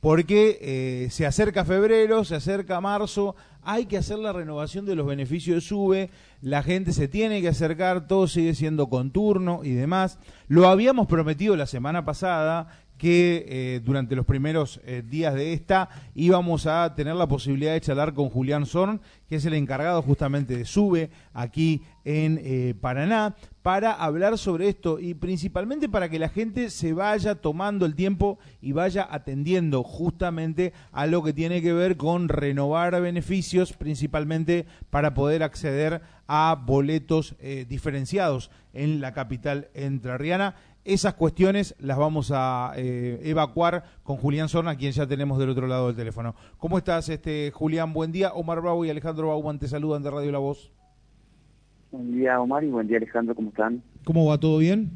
porque eh, se acerca febrero, se acerca marzo, hay que hacer la renovación de los beneficios de SUBE, la gente se tiene que acercar, todo sigue siendo con turno y demás. Lo habíamos prometido la semana pasada, que eh, durante los primeros eh, días de esta íbamos a tener la posibilidad de charlar con Julián Zorn, que es el encargado justamente de SUBE aquí en eh, Paraná, para hablar sobre esto y principalmente para que la gente se vaya tomando el tiempo y vaya atendiendo justamente a lo que tiene que ver con renovar beneficios, principalmente para poder acceder a boletos diferenciados en la capital entrerriana esas cuestiones las vamos a eh, evacuar con Julián Sorna, quien ya tenemos del otro lado del teléfono. ¿Cómo estás, este Julián? Buen día. Omar Bravo y Alejandro Bauman te saludan de Radio La Voz. Buen día, Omar, y buen día, Alejandro. ¿Cómo están? ¿Cómo va? ¿Todo bien?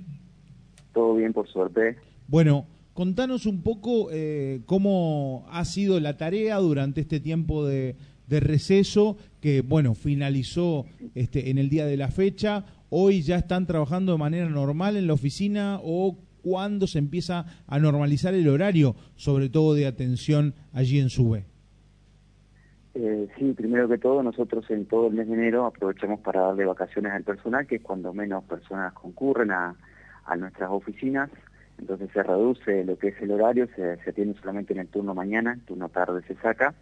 Todo bien, por suerte. Bueno, contanos un poco eh, cómo ha sido la tarea durante este tiempo de, de receso que, bueno, finalizó este, en el día de la fecha hoy ya están trabajando de manera normal en la oficina o cuándo se empieza a normalizar el horario, sobre todo de atención allí en SUBE? Eh, sí, primero que todo, nosotros en todo el mes de enero aprovechamos para darle vacaciones al personal, que es cuando menos personas concurren a, nuestras oficinas. Entonces se reduce lo que es el horario, se, se atiende solamente en el turno mañana, el turno tarde se saca.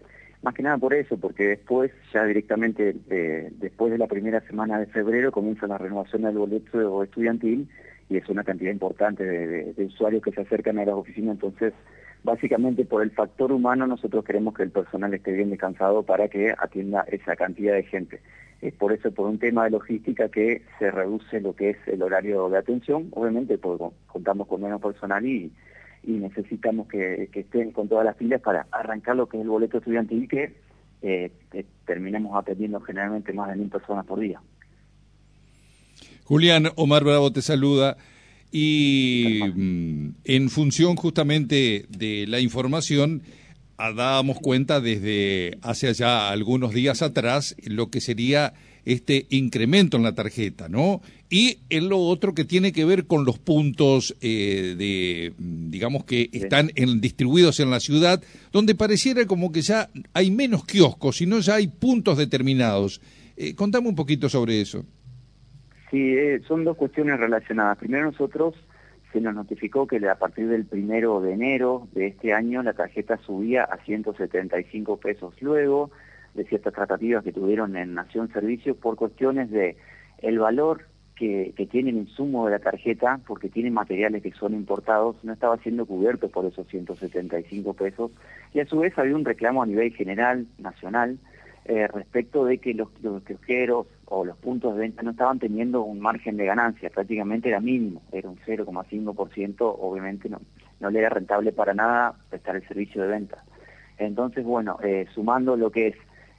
Más que nada por eso, porque después, ya directamente eh, después de la primera semana de febrero, comienza la renovación del boleto estudiantil y es una cantidad importante de, usuarios que se acercan a las oficinas. Entonces, básicamente por el factor humano, nosotros queremos que el personal esté bien descansado para que atienda esa cantidad de gente. Es por eso, por un tema de logística, que se reduce lo que es el horario de atención. Obviamente, porque contamos con menos personal y y necesitamos que, estén con todas las pilas para arrancar lo que es el boleto estudiantil que eh, terminamos atendiendo generalmente más de mil personas por día. Julián, Omar Bravo te saluda. Y mm, en función justamente de la información, ah, dábamos cuenta desde hace ya algunos días atrás lo que sería este incremento en la tarjeta, ¿no? Y en lo otro que tiene que ver con los puntos eh, de, digamos que están en, distribuidos en la ciudad, donde pareciera como que ya hay menos kioscos, sino ya hay puntos determinados. Eh, contame un poquito sobre eso. Sí, eh, son dos cuestiones relacionadas. Primero nosotros se nos notificó que a partir del primero de enero de este año la tarjeta subía a 175 pesos. Luego de ciertas tratativas que tuvieron en Nación Servicios por cuestiones de el valor que, tiene el insumo de la tarjeta, porque tiene materiales que son importados, no estaba siendo cubierto por esos 175 pesos. Y a su vez había un reclamo a nivel general, nacional, eh, respecto de que los, los o los puntos de venta no estaban teniendo un margen de ganancia, prácticamente era mínimo, era un 0,5%, obviamente no, no le era rentable para nada prestar el servicio de venta. Entonces, bueno, eh, sumando lo que es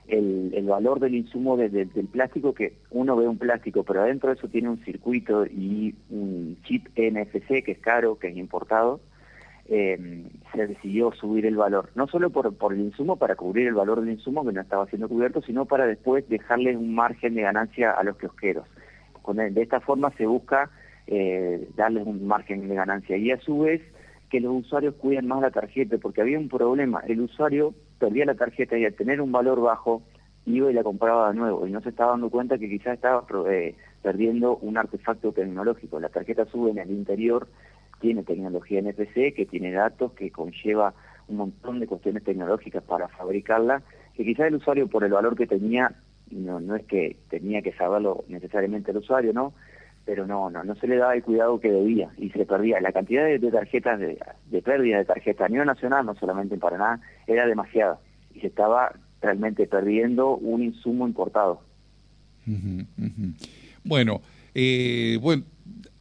el, valor del insumo del plástico, que uno ve un plástico, pero adentro de eso tiene un circuito y un chip NFC que es caro, que es importado, eh, se decidió subir el valor. No solo por, el insumo, para cubrir el valor del insumo que no estaba siendo cubierto, sino para después dejarles un margen de ganancia a los kiosqueros. de esta forma se busca eh, darles un margen de ganancia y a su vez que los usuarios cuiden más la tarjeta, porque había un problema. El usuario perdía la tarjeta y al tener un valor bajo iba y la compraba de nuevo y no se estaba dando cuenta que quizás estaba eh, perdiendo un artefacto tecnológico. La tarjeta sube en el interior, tiene tecnología NFC, que tiene datos, que conlleva un montón de cuestiones tecnológicas para fabricarla, que quizás el usuario por el valor que tenía, no, no es que tenía que saberlo necesariamente el usuario, ¿no? Pero no, no, no se le daba el cuidado que debía y se perdía. La cantidad de, tarjetas, de, de pérdida de tarjetas a nivel nacional, no solamente en Paraná, era demasiada y se estaba realmente perdiendo un insumo importado. Bueno, eh, bueno,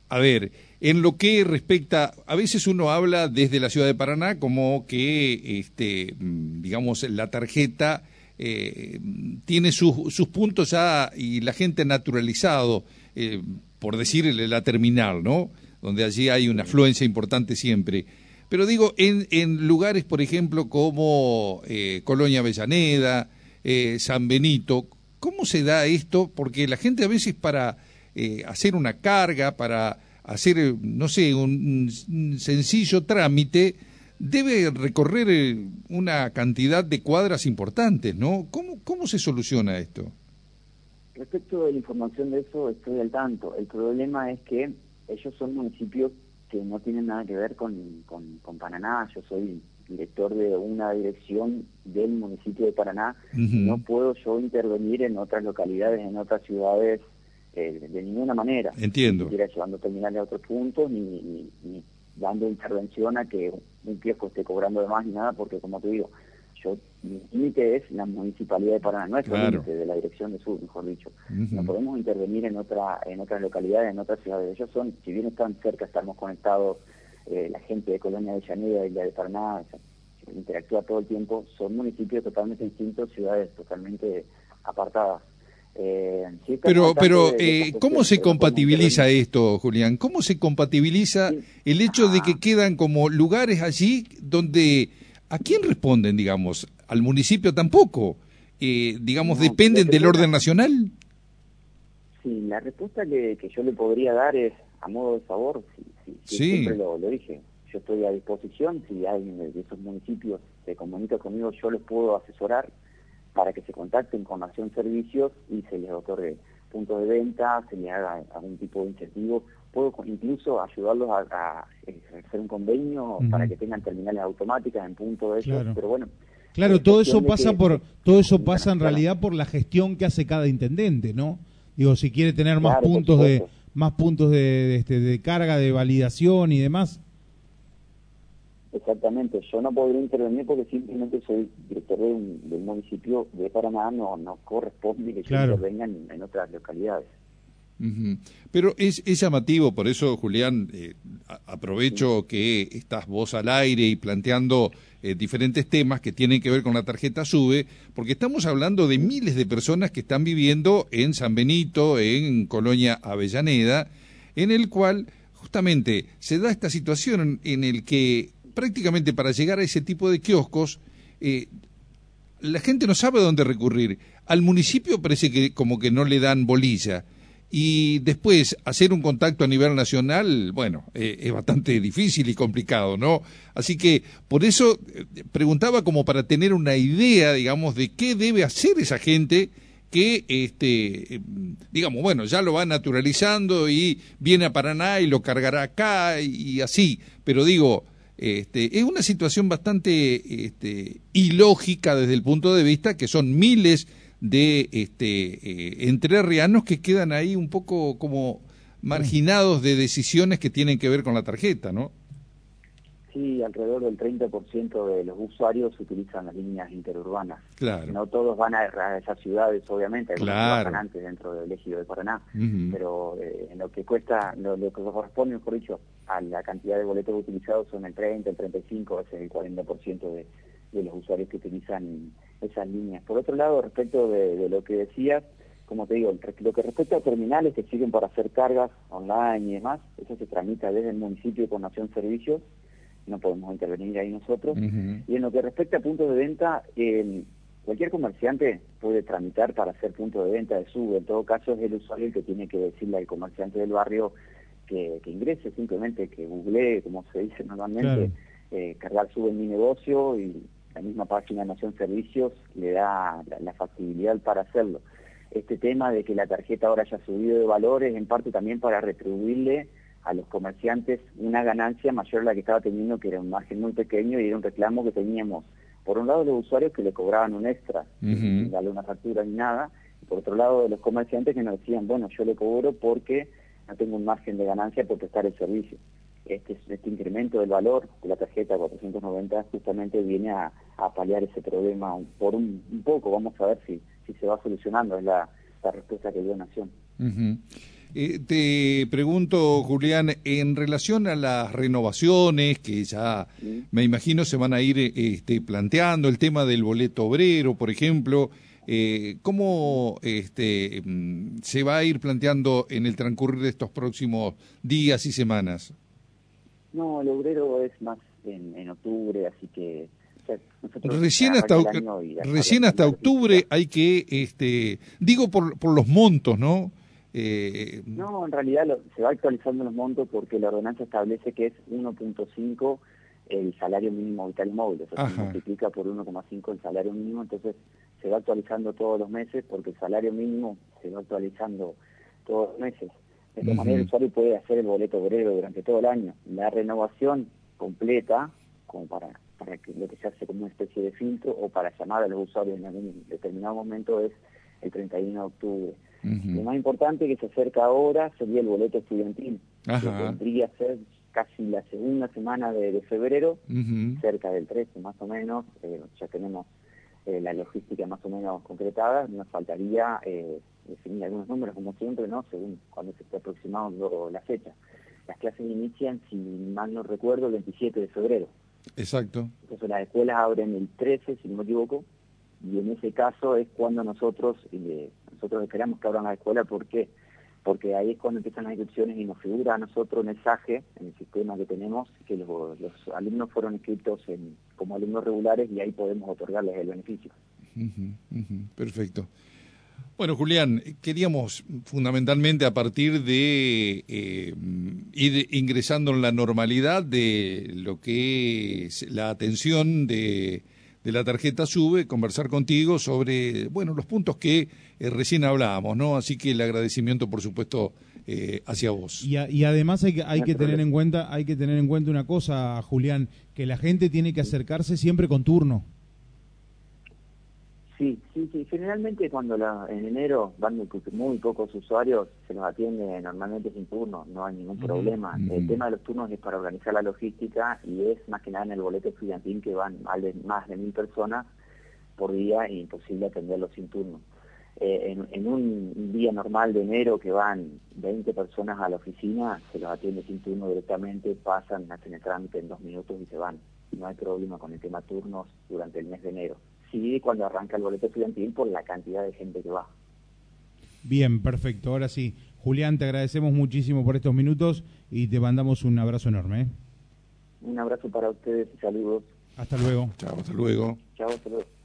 a ver, en lo que respecta, a veces uno habla desde la ciudad de Paraná como que, este, mm, digamos, la tarjeta eh, tiene sus, sus puntos ya y la gente naturalizado. Eh, por decir la terminal, ¿no? Donde allí hay una afluencia importante siempre. Pero digo, en, en lugares, por ejemplo, como eh, Colonia Avellaneda, eh, San Benito, ¿cómo se da esto? Porque la gente a veces para hacer una carga, para hacer, no sé, un, sencillo trámite, debe recorrer eh, una cantidad de cuadras importantes, ¿no? ¿Cómo, cómo se soluciona esto? Respecto de la información de eso, estoy al tanto. El problema es que ellos son municipios que no tienen nada que ver con, con, con Paraná. Yo soy director de una dirección del municipio de Paraná. No puedo yo intervenir en otras localidades, en otras ciudades, eh, de ninguna manera. Entiendo. Ni siquiera llevando terminales a otros puntos, ni, ni, dando intervención a que un kiosco esté cobrando de más ni nada, porque como te digo, yo mi límite es la municipalidad de Paraná, nuestro límite de la dirección de sur, mejor dicho. No podemos intervenir en otra en otras localidades, en otras ciudades. Ellos son, si bien están cerca, estamos conectados eh, la gente de Colonia de Llanera y la de Paraná interactúa todo el tiempo, son municipios totalmente distintos, ciudades totalmente apartadas. Eh, pero, pero eh, ¿cómo se compatibiliza esto, Julián? ¿Cómo se compatibiliza el hecho de que ah. quedan como lugares allí donde a quién responden, digamos, al municipio tampoco, eh, digamos, dependen del orden nacional? Sí, la respuesta que, que yo le podría dar es a modo de favor, si, siempre lo, dije, yo estoy a disposición, si alguien de esos municipios se comunica conmigo, yo les puedo asesorar para que se contacten con Nación Servicios y se les otorgue puntos de venta, se les haga algún tipo de incentivo, puedo incluso ayudarlos a, hacer un convenio para que tengan terminales automáticas en punto de ellos, pero bueno. Claro, todo eso pasa por todo eso pasa en realidad por la gestión que hace cada intendente, ¿no? Digo, si quiere tener más puntos de más puntos de, este, de carga, de validación y demás. Exactamente, yo no podría intervenir porque simplemente soy director de del municipio de Paraná, no, no corresponde que yo intervenga en, otras localidades. Pero es, es, llamativo, por eso Julián, eh, aprovecho que estás vos al aire y planteando eh, diferentes temas que tienen que ver con la tarjeta SUBE, porque estamos hablando de miles de personas que están viviendo en San Benito, en Colonia Avellaneda, en el cual justamente se da esta situación en el que prácticamente para llegar a ese tipo de kioscos, eh, la gente no sabe a dónde recurrir. Al municipio parece que como que no le dan bolilla y después hacer un contacto a nivel nacional, bueno, eh, es bastante difícil y complicado, ¿no? Así que por eso eh, preguntaba como para tener una idea, digamos, de qué debe hacer esa gente que, este, eh, digamos, bueno, ya lo va naturalizando y viene a Paraná y lo cargará acá y, así, pero digo, este, es una situación bastante este, ilógica desde el punto de vista que son miles de este, eh, entrerrianos que quedan ahí un poco como marginados de decisiones que tienen que ver con la tarjeta, ¿no? Sí, alrededor del 30% de los usuarios utilizan las líneas interurbanas. Claro. No todos van a, esas ciudades, obviamente, hay claro. antes dentro del ejido de Paraná, pero eh, en lo que cuesta, lo, que corresponde, mejor dicho, a la cantidad de boletos utilizados son el 30, el 35, es el 40% de, de los usuarios que utilizan esas líneas. Por otro lado, respecto de, lo que decías, como te digo, lo que respecta a terminales que sirven para hacer cargas online y demás, eso se tramita desde el municipio con Nación Servicios, no podemos intervenir ahí nosotros. Y en lo que respecta a puntos de venta, cualquier comerciante puede tramitar para hacer punto de venta de sube. En todo caso, es el usuario el que tiene que decirle al comerciante del barrio que, ingrese, simplemente que googlee, como se dice normalmente, eh, cargar sube en mi negocio y la misma página de Nación Servicios le da la, factibilidad para hacerlo. Este tema de que la tarjeta ahora haya subido de valores, en parte también para retribuirle a los comerciantes una ganancia mayor a la que estaba teniendo, que era un margen muy pequeño y era un reclamo que teníamos, por un lado, los usuarios que le cobraban un extra, sin darle una factura ni nada, y por otro lado, de los comerciantes que nos decían, bueno, yo le cobro porque no tengo un margen de ganancia por prestar el servicio. Este, este incremento del valor de la tarjeta 490 justamente viene a, paliar ese problema por un, poco. Vamos a ver si, si se va solucionando, es la, respuesta que dio Nación. Eh, te pregunto, Julián, en relación a las renovaciones que ya me imagino se van a ir este, planteando, el tema del boleto obrero, por ejemplo, eh, ¿cómo este, mm, se va a ir planteando en el transcurrir de estos próximos días y semanas? No, el obrero es más en, octubre, así que recién hasta recién hasta octubre hay que este digo por por los montos no eh, no en realidad se va actualizando los montos porque la ordenanza establece que es 1.5 el salario mínimo vital móvil, o sea, se multiplica por 1,5 el salario mínimo, entonces se va actualizando todos los meses porque el salario mínimo se va actualizando todos los meses. De esta manera el usuario puede hacer el boleto obrero durante todo el año. La renovación completa, como para, para que lo que se hace como una especie de filtro o para llamar a los usuarios en algún determinado momento es el 31 de octubre. Lo más importante que se acerca ahora sería el boleto estudiantil, que que ser casi la segunda semana de, febrero, cerca del 13 más o menos, eh, ya tenemos eh, la logística más o menos concretada, nos faltaría eh, definir algunos números como siempre, ¿no? según cuando se esté aproximando la fecha. Las clases inician, si mal no recuerdo, el 27 de febrero. Exacto. Entonces las escuelas abren el 13, si no me equivoco, y en ese caso es cuando nosotros nosotros esperamos que abran la escuela porque porque ahí es cuando empiezan las inscripciones y nos figura a nosotros un mensaje en el sistema que tenemos que los, alumnos fueron inscritos en, como alumnos regulares y ahí podemos otorgarles el beneficio. perfecto. Bueno, Julián, queríamos fundamentalmente a partir de eh, ir ingresando en la normalidad de lo que es la atención de de la tarjeta sube, conversar contigo sobre, bueno, los puntos que eh, recién hablábamos, ¿no? Así que el agradecimiento, por supuesto, eh, hacia vos. Y, y, además hay que, hay que tener en cuenta, hay que tener en cuenta una cosa, Julián, que la gente tiene que acercarse siempre con turno. Sí, sí, sí. Generalmente cuando la, en enero van muy, pocos usuarios, se los atiende normalmente sin turno, no hay ningún problema. El tema de los turnos es para organizar la logística y es más que nada en el boleto estudiantil que van más de, más de mil personas por día e imposible atenderlos sin turno. Eh, en, un día normal de enero que van 20 personas a la oficina, se los atiende sin turno directamente, pasan, hacen el trámite en dos minutos y se van. No hay problema con el tema turnos durante el mes de enero sí cuando arranca el boleto estudiantil por la cantidad de gente que va. Bien, perfecto. Ahora sí, Julián, te agradecemos muchísimo por estos minutos y te mandamos un abrazo enorme. ¿eh? Un abrazo para ustedes y saludos. Hasta luego. Chao, hasta luego. Chao, hasta luego.